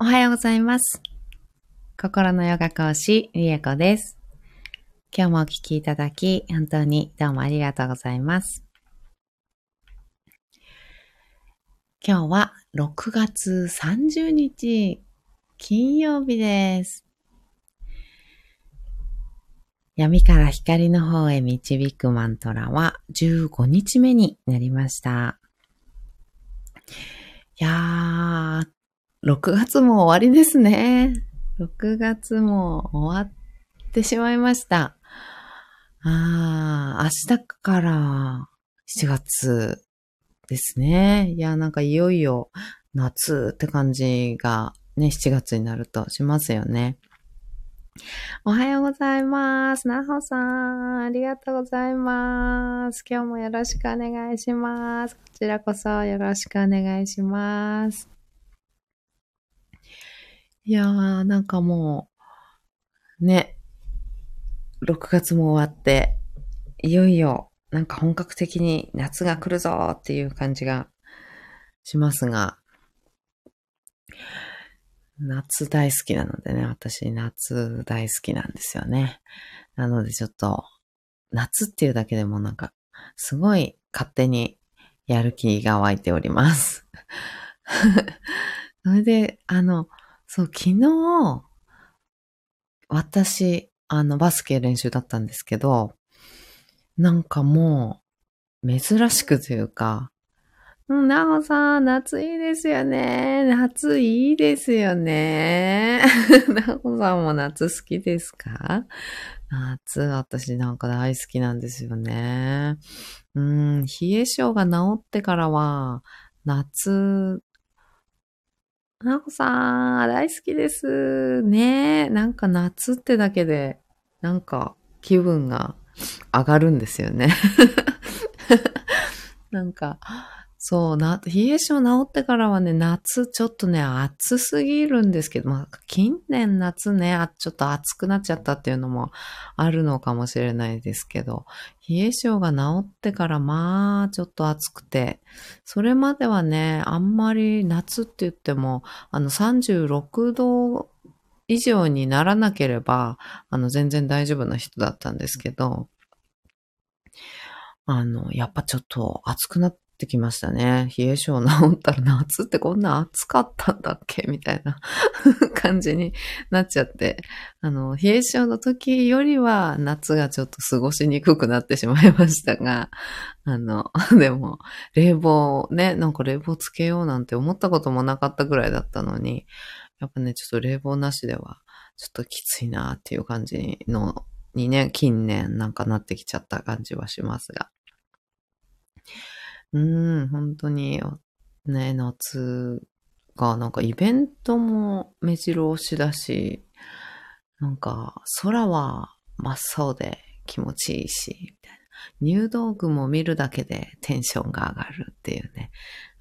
おはようございます。心のヨガ講師、リエコです。今日もお聞きいただき、本当にどうもありがとうございます。今日は6月30日、金曜日です。闇から光の方へ導くマントラは15日目になりました。いやー、6月も終わりですね。6月も終わってしまいました。あー、明日から7月ですね。いや、なんかいよいよ夏って感じがね、7月になるとしますよね。おはようございます。なほさん、ありがとうございます。今日もよろしくお願いします。こちらこそよろしくお願いします。いやー、なんかもう、ね、6月も終わって、いよいよ、なんか本格的に夏が来るぞーっていう感じがしますが、夏大好きなのでね、私夏大好きなんですよね。なのでちょっと、夏っていうだけでもなんか、すごい勝手にやる気が湧いております。それで、あの、そう、昨日、私、あの、バスケ練習だったんですけど、なんかもう、珍しくというか、うん、なおさん、夏いいですよね。夏いいですよね。なおさんも夏好きですか？夏、私なんか大好きなんですよね。うん、冷え性が治ってからは、夏、なおさん、大好きです。ねえなんか夏ってだけで、なんか気分が上がるんですよね。なんか、そう、な、冷え性治ってからはね、夏ちょっとね、暑すぎるんですけど、まあ、近年夏ね、あちょっと暑くなっちゃったっていうのもあるのかもしれないですけど、冷え性が治ってからまあ、ちょっと暑くて、それまではね、あんまり夏って言っても、あの、36度以上にならなければ、あの、全然大丈夫な人だったんですけど、あの、やっぱちょっと暑くなっててきましたね。冷え性治ったら夏ってこんな暑かったんだっけ？みたいな 感じになっちゃって、あの、冷え性の時よりは夏がちょっと過ごしにくくなってしまいましたが、あの、でも、冷房ね、なんか冷房つけようなんて思ったこともなかったぐらいだったのに、やっぱね、ちょっと冷房なしでは、ちょっときついなっていう感じの、にね、近年なんかなってきちゃった感じはしますが。うん、本当に、ね、夏が、なんかイベントも目白押しだし、なんか空は真っ青で気持ちいいし、みたいな。入道具も見るだけでテンションが上がるっていうね。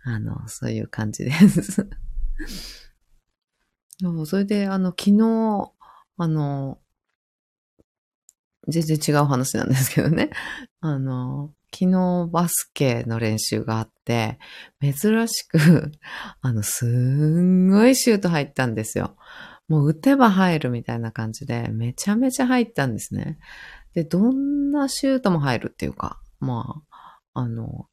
あの、そういう感じです。そうそれで、あの、昨日、あの、全然違う話なんですけどね。あの、昨日バスケの練習があって、珍しく、あの、すんごいシュート入ったんですよ。もう打てば入るみたいな感じで、めちゃめちゃ入ったんですね。で、どんなシュートも入るっていうか、まあ、あの、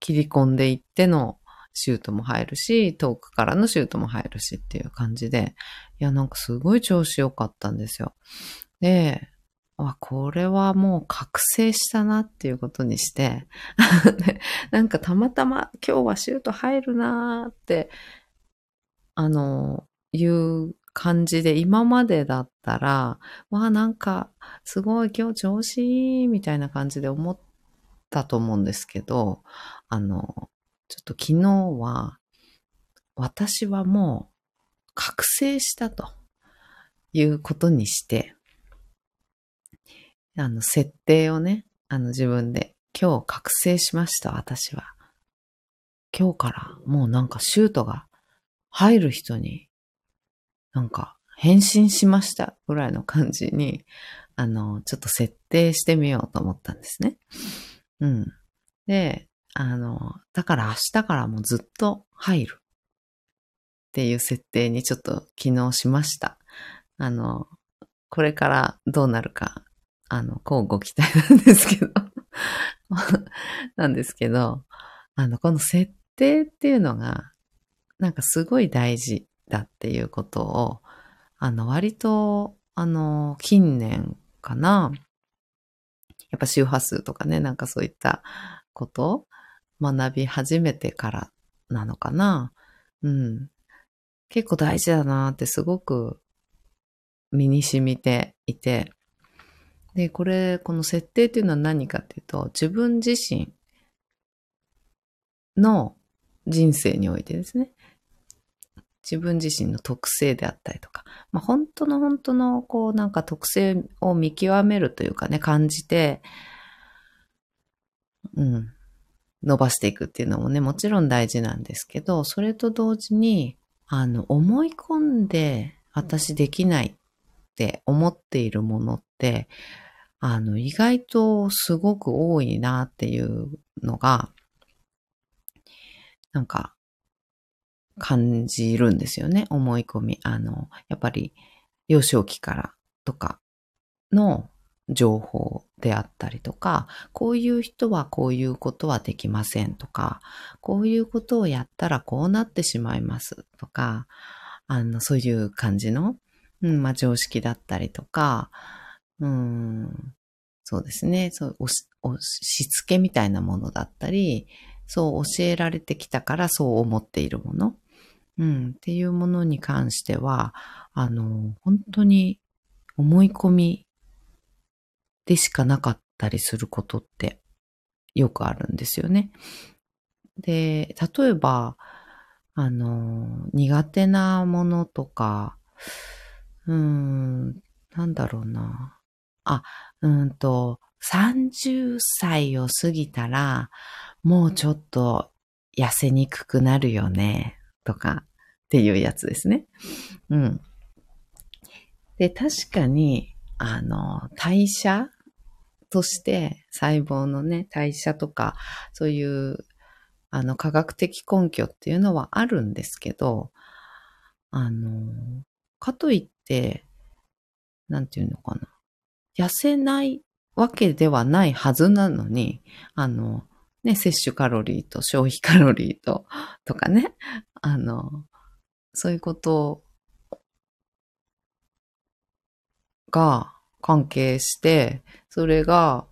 切り込んでいってのシュートも入るし、遠くからのシュートも入るしっていう感じで、いや、なんかすごい調子良かったんですよ。で、あ、これはもう覚醒したなっていうことにして、なんかたまたま今日はシュート入るなーって、あの、いう感じで今までだったら、わあ、なんかすごい今日調子いいみたいな感じで思ったと思うんですけど、あの、ちょっと昨日は、私はもう覚醒したということにして、あの、設定をね、あの自分で、今日覚醒しました、私は。今日からもうなんかシュートが入る人に、なんか変身しましたぐらいの感じに、あの、ちょっと設定してみようと思ったんですね。うん。で、あの、だから明日からもうずっと入る。っていう設定にちょっと昨日しました。あの、これからどうなるか、あの、こうご期待なんですけど なんですけど、あの、この設定っていうのが、なんかすごい大事だっていうことを、あの、割と、あの、近年かな、やっぱ周波数とかね、なんかそういったことを学び始めてからなのかな。うん。結構大事だなってすごく身に染みていて、で、これ、この設定っていうのは何かっていうと、自分自身の人生においてですね、自分自身の特性であったりとか、まあ、本当の本当の、こう、なんか特性を見極めるというかね、感じて、うん、伸ばしていくっていうのもね、もちろん大事なんですけど、それと同時に、あの、思い込んで私できないって思っているものって、あの、意外とすごく多いなっていうのが、なんか、感じるんですよね。思い込み。あの、やっぱり、幼少期からとかの情報であったりとか、こういう人はこういうことはできませんとか、こういうことをやったらこうなってしまいますとか、あの、そういう感じの、うん、まあ、常識だったりとか、うん、そうですね、そう押し、押し付けみたいなものだったり、そう教えられてきたからそう思っているもの、うん、っていうものに関しては、あの、本当に思い込みでしかなかったりすることってよくあるんですよね。で、例えば、あの、苦手なものとか、うーん、なんだろうな。あ、うんと、30歳を過ぎたら、もうちょっと痩せにくくなるよね、とかっていうやつですね。うん。で、確かに、あの、代謝として細胞のね、代謝とか、そういう、あの、科学的根拠っていうのはあるんですけど、あの、かといって、なんていうのかな。痩せないわけではないはずなのに、あの、ね、摂取カロリーと消費カロリーと、とかね、あの、そういうことが関係して、それが、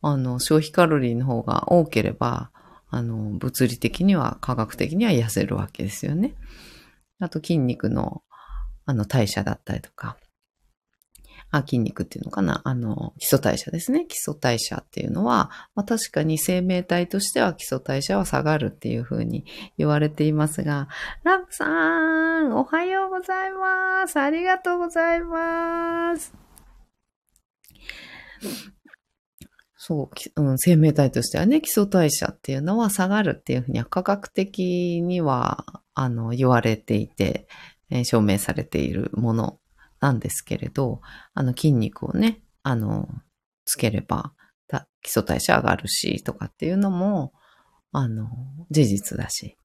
あの、消費カロリーの方が多ければ、あの、物理的には、科学的には痩せるわけですよね。あと筋肉の、あの、代謝だったりとか、あ、筋肉っていうのかな。あの、基礎代謝ですね。基礎代謝っていうのは、まあ、確かに生命体としては基礎代謝は下がるっていうふうに言われていますが、ラブさん、おはようございます。ありがとうございます。そう、うん、生命体としてはね、基礎代謝っていうのは下がるっていうふうには科学的には、あの、言われていて、証明されているものなんですけれど、あの筋肉をね、あの、つければ、基礎代謝上がるし、とかっていうのも、あの、事実だし。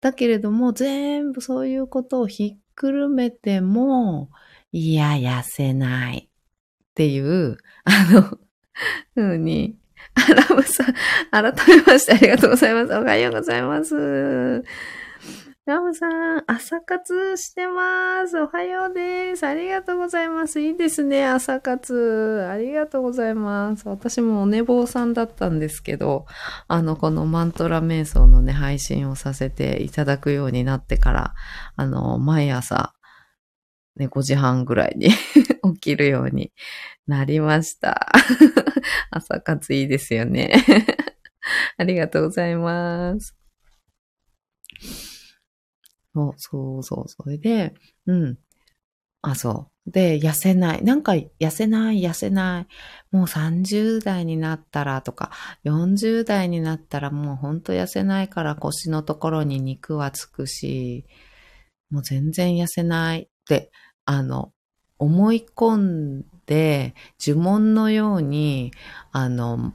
だけれども、全部そういうことをひっくるめても、いや、痩せないっていう、あの、ふうに、アラムさん、改めましてありがとうございます。おはようございます。ラムさん、朝活してます。おはようです。ありがとうございます。いいですね、朝活。ありがとうございます。私もお寝坊さんだったんですけど、あの、このマントラ瞑想のね、配信をさせていただくようになってから、あの、毎朝、ね、5時半ぐらいに 起きるようになりました。朝活いいですよね。ありがとうございます。そうそうそう。それで、うん。あ、そう。で、痩せない。なんか、痩せない、痩せない。もう30代になったらとか、40代になったらもうほんと痩せないから腰のところに肉はつくし、もう全然痩せないって、あの、思い込んで、呪文のように、あの、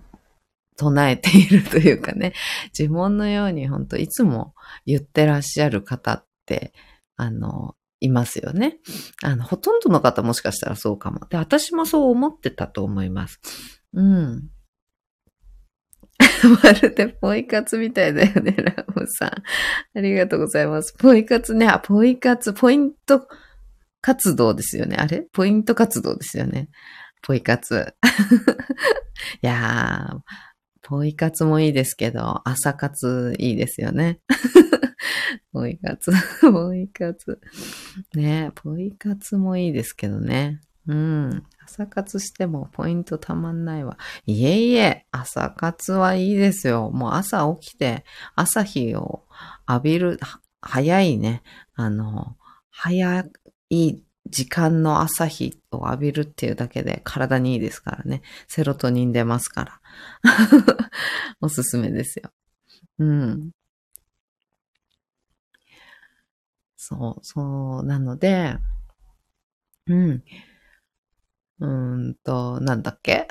唱えているというかね、呪文のように本当いつも言ってらっしゃる方っ、あの、いますよね。あの、ほとんどの方もしかしたらそうかも。で、私もそう思ってたと思います。うん。まるでポイ活みたいだよね、ラムさん。ありがとうございます。ポイ活ね、あ、ポイ活、ポイント活動ですよね。あれ？ポイント活動ですよね。ポイ活。いやー、ポイ活もいいですけど、朝活いいですよね。ポイ活、ポイ活。ねポイ活もいいですけどね。うん。朝活してもポイントたまんないわ。いえいえ、朝活はいいですよ。もう朝起きて、朝日を浴びる、早いね。あの、早い時間の朝日を浴びるっていうだけで体にいいですからね。セロトニン出ますから。おすすめですよ。うん。そう、そう、なので、うん。うんと、なんだっけ？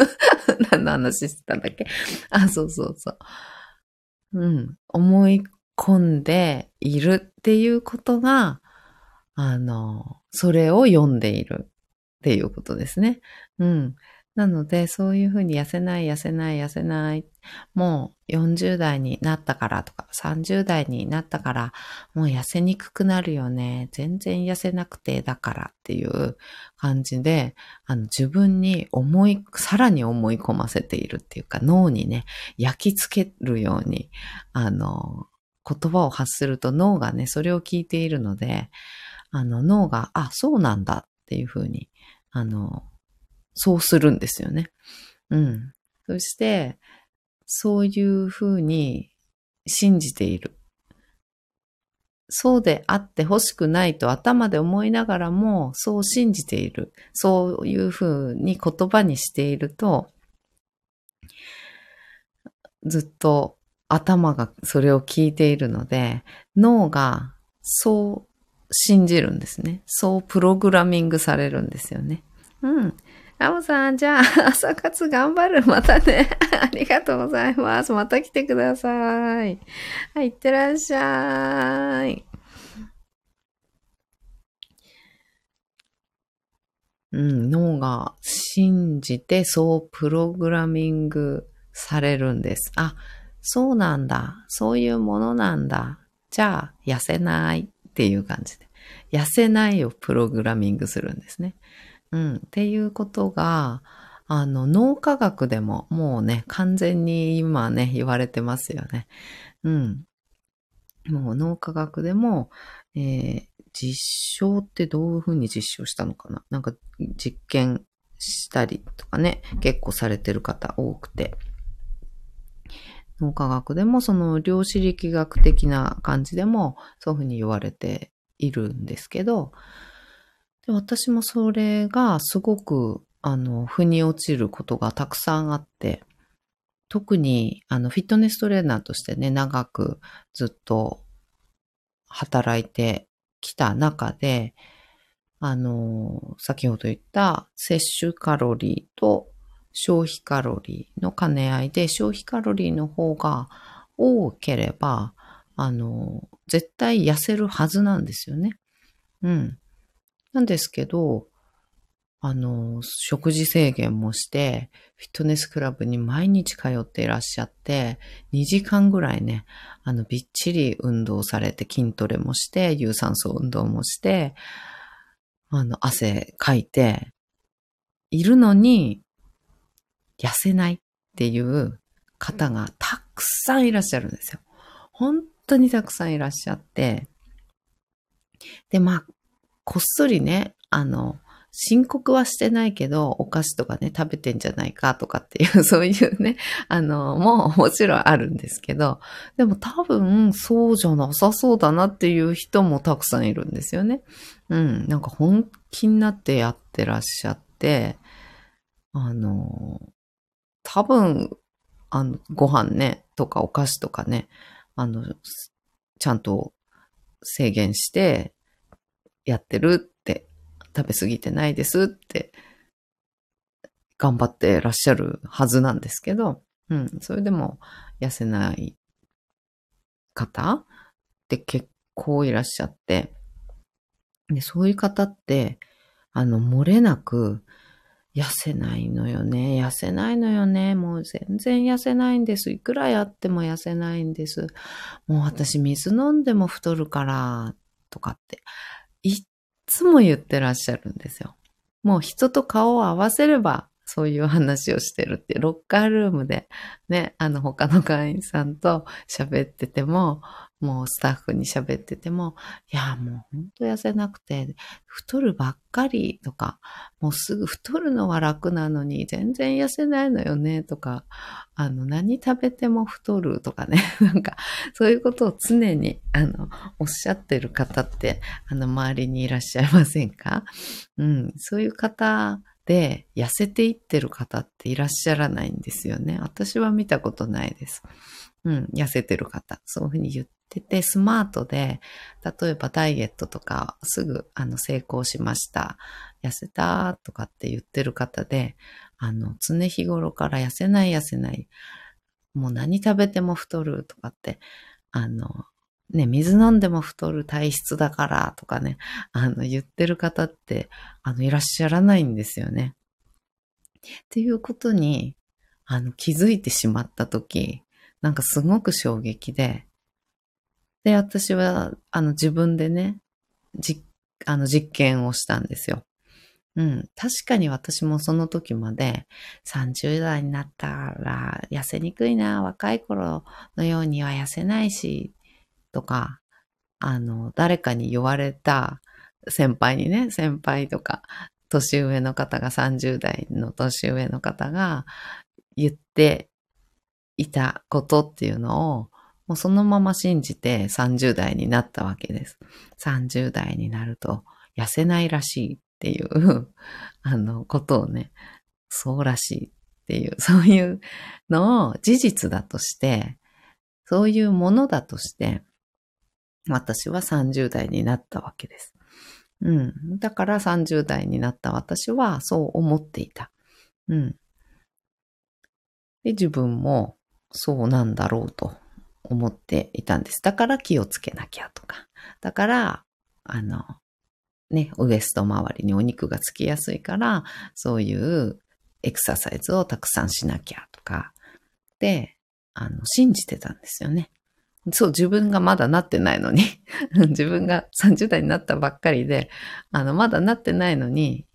何の話してたんだっけ？あ、そうそうそう。うん。思い込んでいるっていうことが、あの、それを読んでいるっていうことですね。うん。なので、そういうふうに痩せない、痩せない、痩せない。もう40代になったからとか、30代になったから、もう痩せにくくなるよね。全然痩せなくてだからっていう感じで、あの自分に思い、さらに思い込ませているっていうか、脳にね、焼き付けるように、あの、言葉を発すると脳がね、それを聞いているので、あの脳が、あ、そうなんだっていうふうに、あの、そうするんですよね。うん。そして、そういうふうに信じている。そうであってほしくないと頭で思いながらも、そう信じている。そういうふうに言葉にしていると、ずっと頭がそれを聞いているので、脳がそう信じるんですね。そうプログラミングされるんですよね。うん。ラムさん、じゃあ、朝活頑張る。またね。ありがとうございます。また来てください。はい、いってらっしゃい。うん、脳が信じてそうプログラミングされるんです。あ、そうなんだ。そういうものなんだ。じゃあ、痩せないっていう感じで。痩せないをプログラミングするんですね。うん、っていうことが、あの、脳科学でももうね、完全に今ね、言われてますよね。うん。もう脳科学でも、えー、実証ってどういうふうに実証したのかな？なんか実験したりとかね、結構されてる方多くて。脳科学でもその量子力学的な感じでもそういうふうに言われているんですけど、で私もそれがすごく、あの、腑に落ちることがたくさんあって、特に、あの、フィットネストレーナーとしてね、長くずっと働いてきた中で、あの、先ほど言った摂取カロリーと消費カロリーの兼ね合いで、消費カロリーの方が多ければ、あの、絶対痩せるはずなんですよね。うん。なんですけど、あの、食事制限もして、フィットネスクラブに毎日通っていらっしゃって、2時間ぐらいね、あの、びっちり運動されて、筋トレもして、有酸素運動もして、あの、汗かいて、いるのに、痩せないっていう方がたくさんいらっしゃるんですよ。本当にたくさんいらっしゃって、で、まあ、こっそりね、あの、申告はしてないけど、お菓子とかね、食べてんじゃないかとかっていう、そういうね、あの、もうもちろんあるんですけど、でも多分、そうじゃなさそうだなっていう人もたくさんいるんですよね。うん、なんか本気になってやってらっしゃって、あの、多分、あの、ご飯ね、とかお菓子とかね、あの、ちゃんと制限して、やってるって、食べ過ぎてないですって、頑張ってらっしゃるはずなんですけど、うん、それでも痩せない方って結構いらっしゃって、で、そういう方って、あの、漏れなく、痩せないのよね。痩せないのよね。もう全然痩せないんです。いくらやっても痩せないんです。もう私水飲んでも太るから、とかって、いっつも言ってらっしゃるんですよ。もう人と顔を合わせればそういう話をしてるって、ロッカールームでね、あの他の会員さんと喋ってても、もうスタッフに喋ってても、いや、もうほんと痩せなくて、太るばっかりとか、もうすぐ太るのは楽なのに全然痩せないのよねとか、あの、何食べても太るとかね、なんか、そういうことを常に、あの、おっしゃってる方って、あの、周りにいらっしゃいませんか？うん、そういう方で痩せていってる方っていらっしゃらないんですよね。私は見たことないです。うん、痩せてる方。そういうふうに言ってて、スマートで、例えばダイエットとかすぐあの成功しました。痩せたとかって言ってる方で、あの、常日頃から痩せない痩せない。もう何食べても太るとかって、あの、ね、水飲んでも太る体質だからとかね、あの、言ってる方って、あの、いらっしゃらないんですよね。っていうことに、あの、気づいてしまったとき、なんかすごく衝撃で、で、私は、あの、自分でね、じ、あの、実験をしたんですよ。うん。確かに私もその時まで30代になったら痩せにくいな、若い頃のようには痩せないし、とか、あの、誰かに言われた先輩にね、先輩とか、年上の方が30代の年上の方が言っていたことっていうのを、もうそのまま信じて30代になったわけです。30代になると痩せないらしいっていう あの、ことをね、そうらしいっていう、そういうのを事実だとして、そういうものだとして、私は30代になったわけです。うん。だから30代になった私はそう思っていた。うん。で、自分もそうなんだろうと思っていたんです。だから気をつけなきゃとか。だから、あの、ね、ウエスト周りにお肉がつきやすいから、そういうエクササイズをたくさんしなきゃとか、で、あの、信じてたんですよね。そう、自分がまだなってないのに 自分が30代になったばっかりで、あの、まだなってないのに、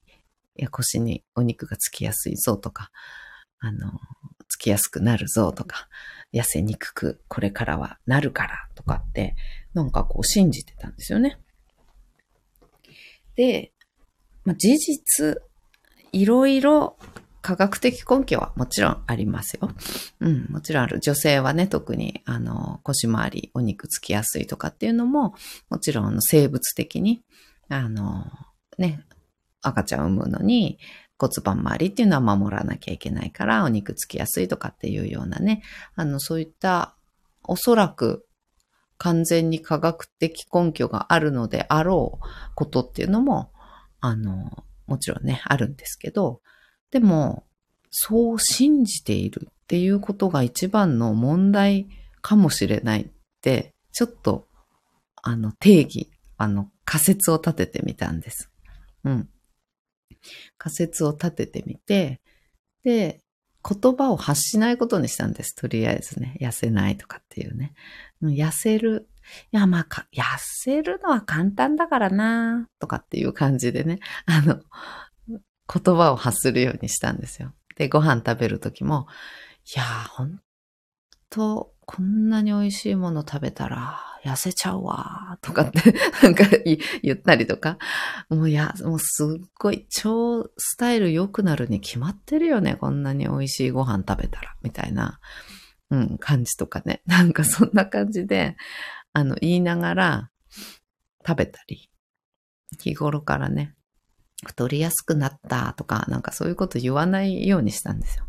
いや、腰にお肉がつきやすいぞとか、あの、つきやすくなるぞとか、痩せにくくこれからはなるからとかって、なんかこう信じてたんですよね。で、まあ、事実、いろいろ科学的根拠はもちろんありますよ。うん、もちろんある。女性はね、特に、あの、腰回り、お肉つきやすいとかっていうのも、もちろん、生物的に、あの、ね、赤ちゃんを産むのに骨盤周りっていうのは守らなきゃいけないから、お肉つきやすいとかっていうようなね、あの、そういった、おそらく、完全に科学的根拠があるのであろうことっていうのも、あの、もちろんね、あるんですけど、でも、そう信じているっていうことが一番の問題かもしれないって、ちょっと、あの、定義、あの、仮説を立ててみたんです。うん。仮説を立ててみて、で、言葉を発しないことにしたんです。とりあえずね。痩せないとかっていうね。痩せる。いや、まあ、痩せるのは簡単だからなとかっていう感じでね。あの、言葉を発するようにしたんですよ。で、ご飯食べるときも、いや、ほんと、こんなに美味しいもの食べたら痩せちゃうわとかって なんか言ったりとか、もういや、もうすっごい超スタイル良くなるに決まってるよね。こんなに美味しいご飯食べたら、みたいな、うん、感じとかね。なんかそんな感じで、あの、言いながら食べたり、日頃からね、太りやすくなったとか、なんかそういうこと言わないようにしたんですよ。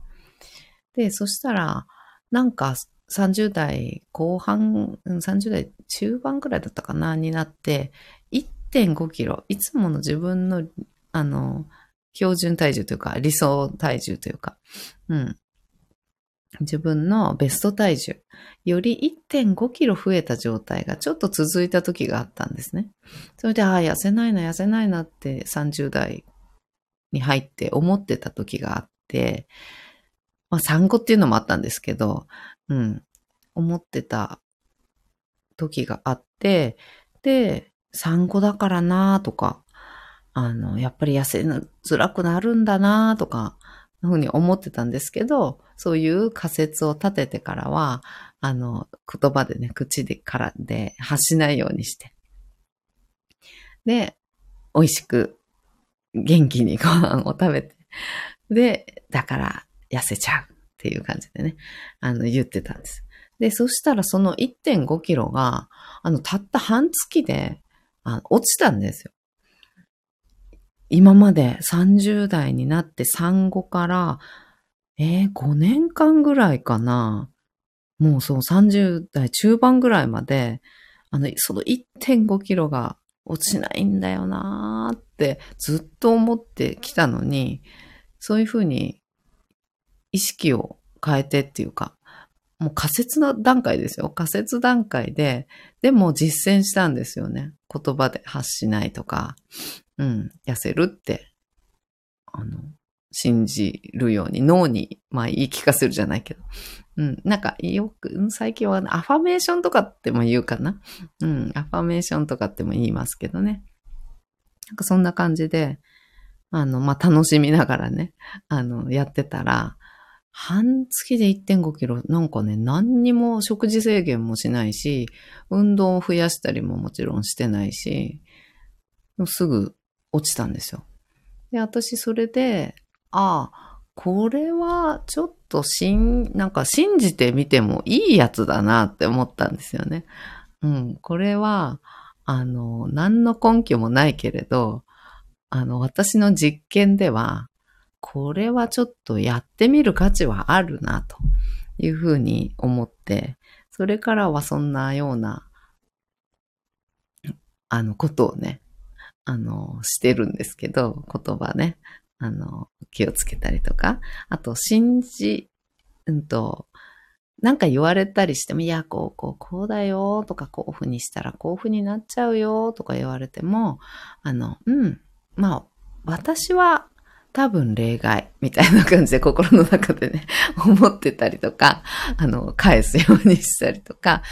で、そしたら、なんか30代後半、30代中盤くらいだったかな、になって、1.5キロ、いつもの自分の、あの、標準体重というか、理想体重というか、うん。自分のベスト体重より1.5キロ増えた状態がちょっと続いた時があったんですね。それで、ああ、痩せないな、痩せないなって30代に入って思ってた時があって、まあ産後っていうのもあったんですけど、うん、思ってた時があって、で、産後だからなとか、あの、やっぱり痩せづらくなるんだなとか、ふうに思ってたんですけど、そういう仮説を立ててからは、あの、言葉でね、口でからで発しないようにして。で、美味しく、元気にご飯を食べて。で、だから痩せちゃうっていう感じでね、あの、言ってたんです。で、そしたらその1.5キロが、あの、たった半月で、あ落ちたんですよ。今まで30代になって産後から、えー、5年間ぐらいかな。もうそう30代中盤ぐらいまで、あの、その1.5キロが落ちないんだよなーってずっと思ってきたのに、そういうふうに意識を変えてっていうか、もう仮説の段階ですよ。仮説段階で、でも実践したんですよね。言葉で発しないとか、うん、痩せるって、あの、信じるように脳に、まあ言い聞かせるじゃないけど。うん、なんかよく、最近はアファメーションとかっても言うかな。うん、アファメーションとかっても言いますけどね。なんかそんな感じで、あの、まあ楽しみながらね、あの、やってたら、半月で1.5キロ、なんかね、何にも食事制限もしないし、運動を増やしたりももちろんしてないし、すぐ落ちたんですよ。で、私それで、ああ、これはちょっとしん、なんか信じてみてもいいやつだなって思ったんですよね。うん、これは、あの、何の根拠もないけれど、あの、私の実験では、これはちょっとやってみる価値はあるな、というふうに思って、それからはそんなような、あの、ことをね、あの、してるんですけど、言葉ね、あの、気をつけたりとか、あと、信じ、うんと、なんか言われたりしても、いや、こう、こう、こうだよ、とか、こうふうにしたら、こういうふうになっちゃうよ、とか言われても、あの、うん、まあ、私は多分例外みたいな感じで心の中でね、思ってたりとか、あの、返すようにしたりとか、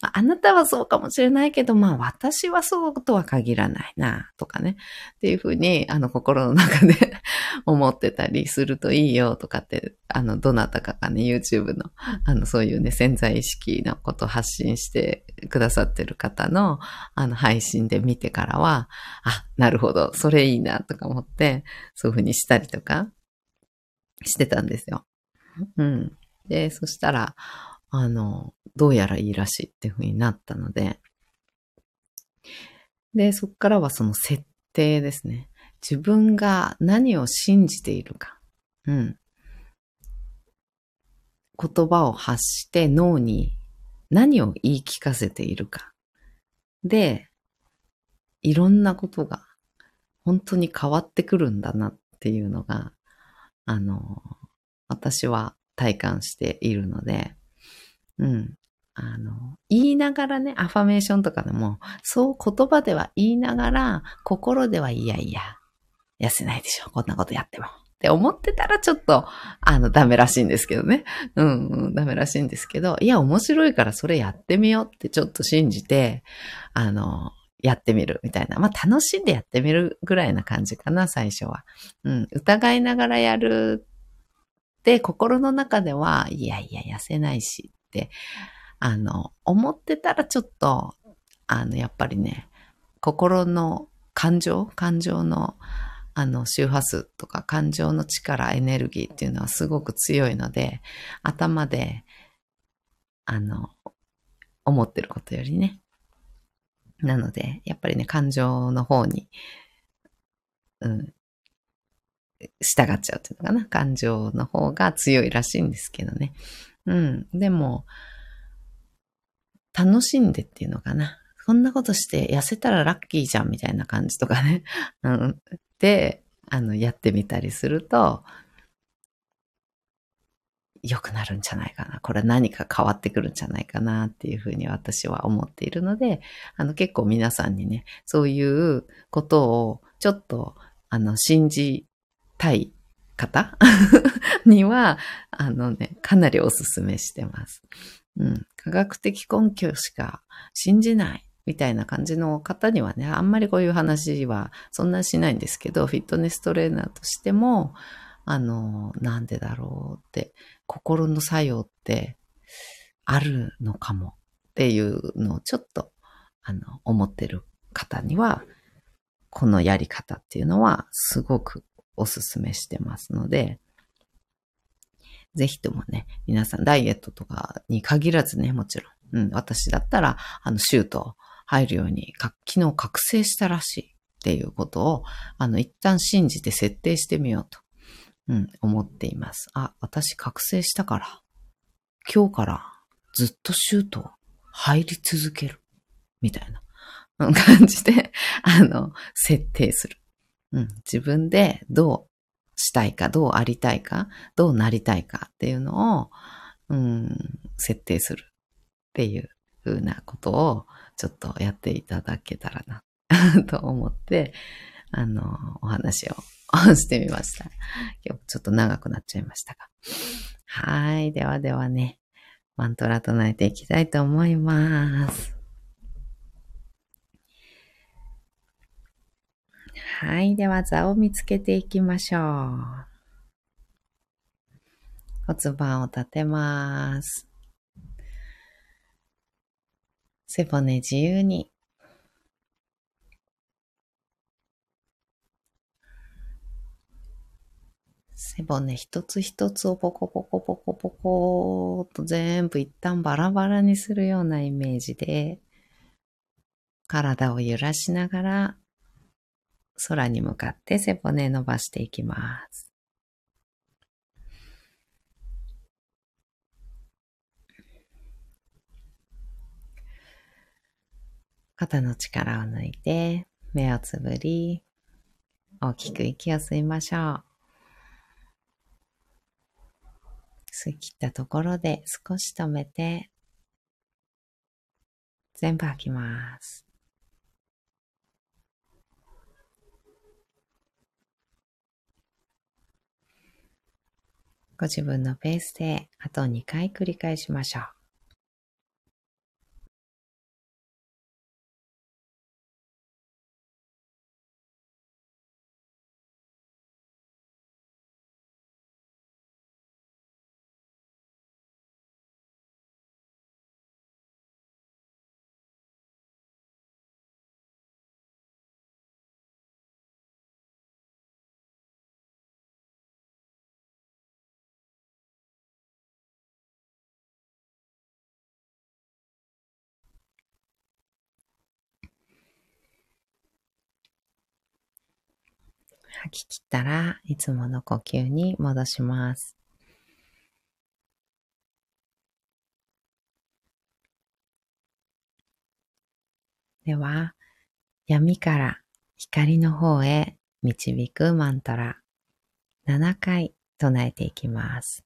あなたはそうかもしれないけど、まあ私はそうとは限らないな、とかね、っていうふうに、あの、心の中で 思ってたりするといいよとかって、あの、どなたかがね、YouTube の、あの、そういうね、潜在意識のことを発信してくださってる方の、あの、配信で見てからは、あ、なるほど、それいいな、とか思って、そういうふうにしてたりとかしてたんですよ。うん。で、そしたら、あの、どうやらいいらしいっていうふうになったので、で、そっからはその設定ですね。自分が何を信じているか。うん。言葉を発して脳に何を言い聞かせているか。で、いろんなことが本当に変わってくるんだなっていうのが、あの、私は体感しているので、うん。あの、言いながらね、アファメーションとかでも、そう言葉では言いながら、心ではいやいや、痩せないでしょ。こんなことやっても。って思ってたらちょっと、あの、ダメらしいんですけどね。うん、うん、ダメらしいんですけど、いや、面白いからそれやってみようってちょっと信じて、あの、やってみるみたいな。まあ、楽しんでやってみるぐらいな感じかな、最初は。うん、疑いながらやるって、心の中では、いやいや、痩せないしって、あの、思ってたらちょっと、あの、やっぱりね、心の感情感情の、あの、周波数とか感情の力、エネルギーっていうのはすごく強いので、頭で、あの、思ってることよりね。なので、やっぱりね、感情の方に、うん、従っちゃうっていうのかな。感情の方が強いらしいんですけどね。うん。でも、楽しんでっていうのかな。こんなことして痩せたらラッキーじゃんみたいな感じとかね。うん。で、あの、やってみたりすると、良くなるんじゃないかな。これ何か変わってくるんじゃないかなっていうふうに私は思っているので、あの結構皆さんにね、そういうことをちょっとあの信じたい方 には、あのね、かなりお勧めしてます。うん。科学的根拠しか信じないみたいな感じの方にはね、あんまりこういう話はそんなしないんですけど、フィットネストレーナーとしても、あの、なんでだろうって、心の作用ってあるのかもっていうのをちょっと、あの、思ってる方には、このやり方っていうのはすごくおすすめしてますので、ぜひともね、皆さんダイエットとかに限らずね、もちろん。うん、私だったら、あの、シュート入るように、昨日覚醒したらしいっていうことを、あの、一旦信じて設定してみようと、うん、思っています。あ、私覚醒したから、今日からずっとシュート入り続ける。みたいな感じで、あの、設定する。うん、自分でどうしたいか、どうありたいか、どうなりたいかっていうのを、うん、設定するっていうふうなことをちょっとやっていただけたらな と思って、あの、お話を してみました。今日ちょっと長くなっちゃいましたが。はい。ではではね、マントラ唱えていきたいと思います。はい。では、座を見つけていきましょう。骨盤を立てます。背骨自由に。背骨一つ一つをポコポコポコポコと全部一旦バラバラにするようなイメージで、体を揺らしながら空に向かって背骨伸ばしていきます。肩の力を抜いて、目をつぶり、大きく息を吸いましょう。吸い切ったところで少し止めて、全部吐きます。ご自分のペースであと2回繰り返しましょう。き切ったらいつもの呼吸に戻します。では、闇から光の方へ導くマントラ7回唱えていきます。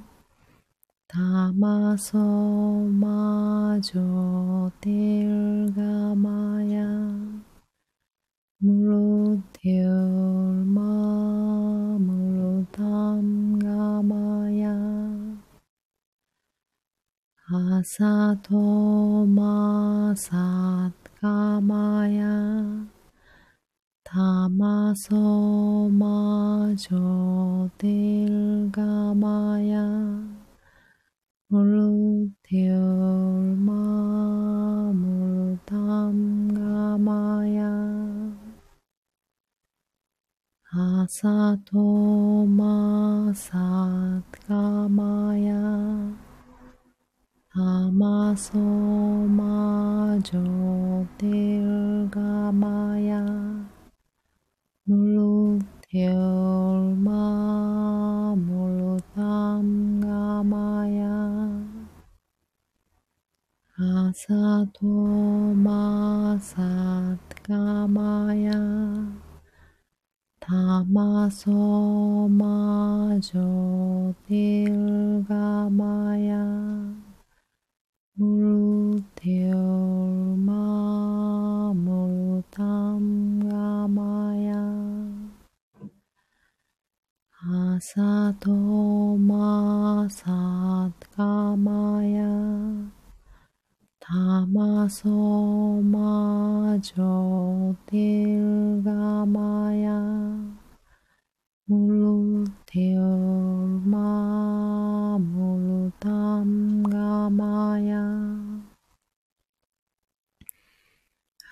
マソマジョティルガマヤムルティルマムルタムガマヤアサトマサカマヤタマソマジョテルガマヤムルティルマムルタンガマヤアサトマサガマヤタマソマジョあさとまさかまやたまそまじょてるがまやむるてるまむるたんがまやあさとまさかまやタソマジョテルガマヤムルテウマムルタムガマヤ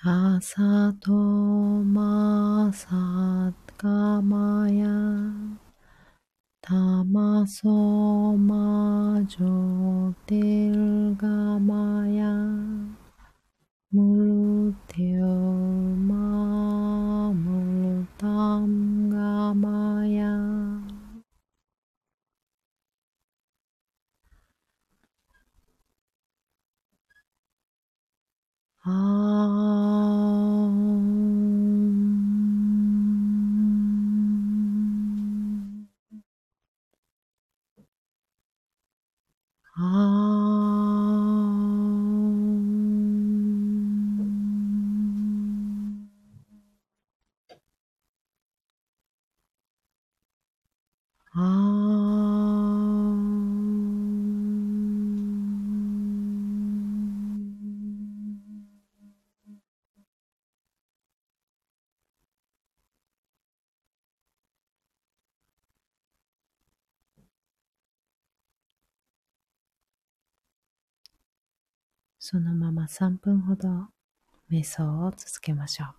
アサトマサガマヤタマソマジョテルガマヤそのまま3分ほど瞑想を続けましょう。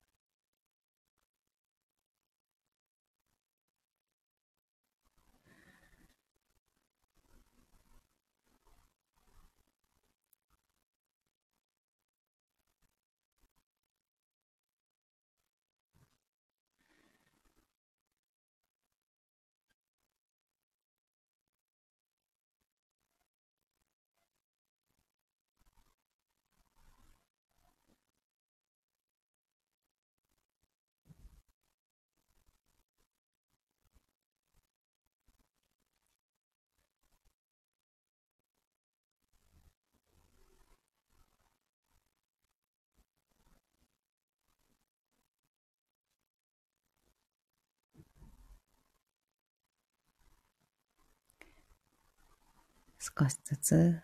少しずつ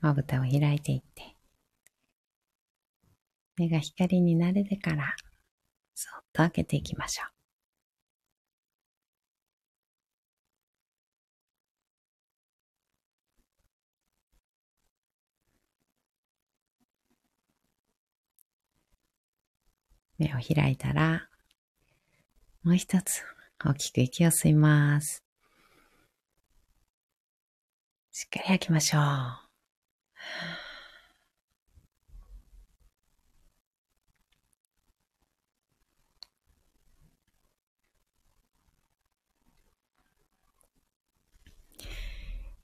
まぶたを開いていって、目が光に慣れてから、そっと開けていきましょう。目を開いたら、もう一つ大きく息を吸います。しっかり吐きましょう。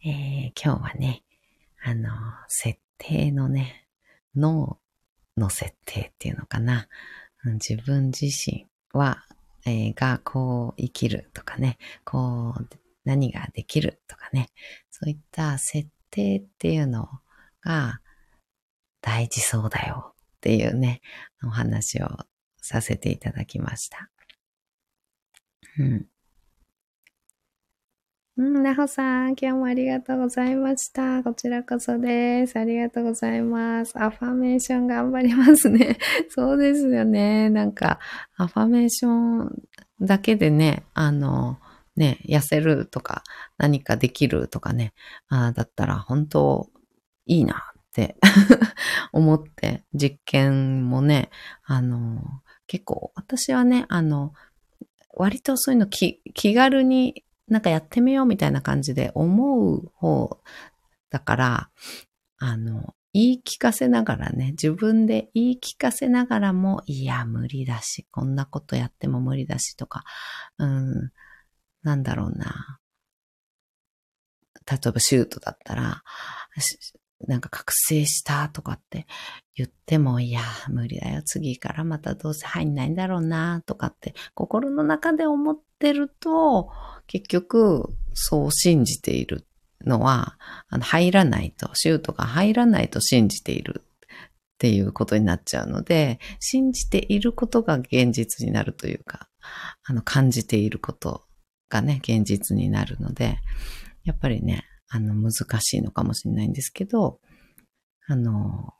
えー、今日はね、あの、設定のね、脳の設定っていうのかな。自分自身は、えー、がこう生きるとかね、こう何ができるとかね、そういった設定っていうのが大事そうだよっていうね、お話をさせていただきました。うん。うん、なほさん、今日もありがとうございました。こちらこそです。ありがとうございます。アファメーション頑張りますね。そうですよね。なんか、アファメーションだけでね、あの、ね、痩せるとか、何かできるとかね、あだったら本当いいなって 思って、実験もね、あの、結構私はね、あの、割とそういうの気気軽になんかやってみようみたいな感じで思う方だから、あの、言い聞かせながらね、自分で言い聞かせながらも、いや、無理だし、こんなことやっても無理だしとか、うん、なんだろうな。例えばシュートだったら、なんか覚醒したとかって言っても、いや、無理だよ。次からまたどうせ入んないんだろうなとかって心の中で思ってると、結局そう信じているのは、あの入らないと、シュートが入らないと信じているっていうことになっちゃうので、信じていることが現実になるというか、あの感じていることがね、現実になるので、やっぱりね、あの、難しいのかもしれないんですけど、あの、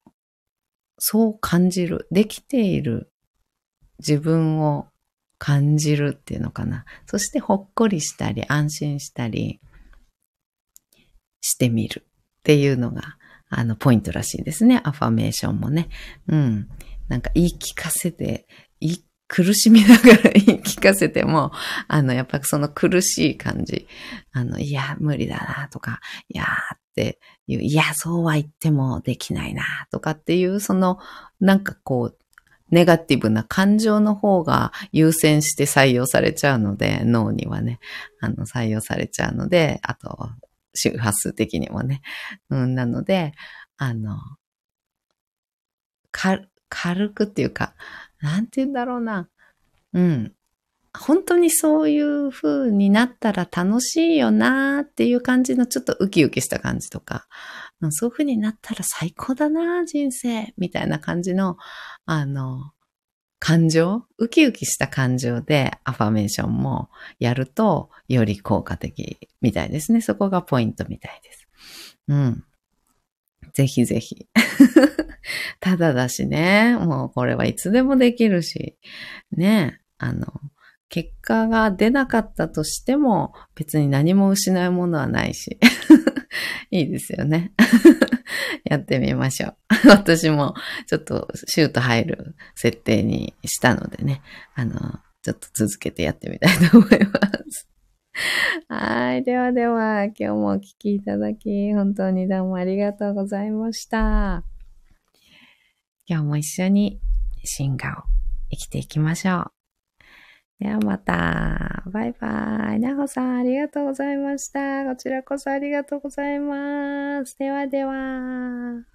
そう感じる、できている自分を感じるっていうのかな。そしてほっこりしたり、安心したりしてみるっていうのが、あの、ポイントらしいですね。アファメーションもね。うん。なんか言い聞かせて、言い苦しみながら言い聞かせても、あの、やっぱその苦しい感じ、あの、いや、無理だなとか、いやーっていう、いや、そうは言ってもできないなとかっていう、その、なんかこう、ネガティブな感情の方が優先して採用されちゃうので、脳にはね、あの、採用されちゃうので、あと、周波数的にもね。うん、なので、あの、軽くっていうか、なんて言うんだろうな。うん。本当にそういう風になったら楽しいよなーっていう感じのちょっとウキウキした感じとか、そういう風になったら最高だな人生みたいな感じの、あの、感情ウキウキした感情でアファメーションもやるとより効果的みたいですね。そこがポイントみたいです。うん。ぜひぜひ。ただだしね、もうこれはいつでもできるし、ね、あの、結果が出なかったとしても別に何も失うものはないし。いいですよね。やってみましょう。私もちょっとシュート入る設定にしたのでね、あの、ちょっと続けてやってみたいと思います。はい。ではでは、今日もお聴きいただき、本当にどうもありがとうございました。今日も一緒に進化を生きていきましょう。ではまた。バイバイ。なほさん、ありがとうございました。こちらこそありがとうございます。ではでは。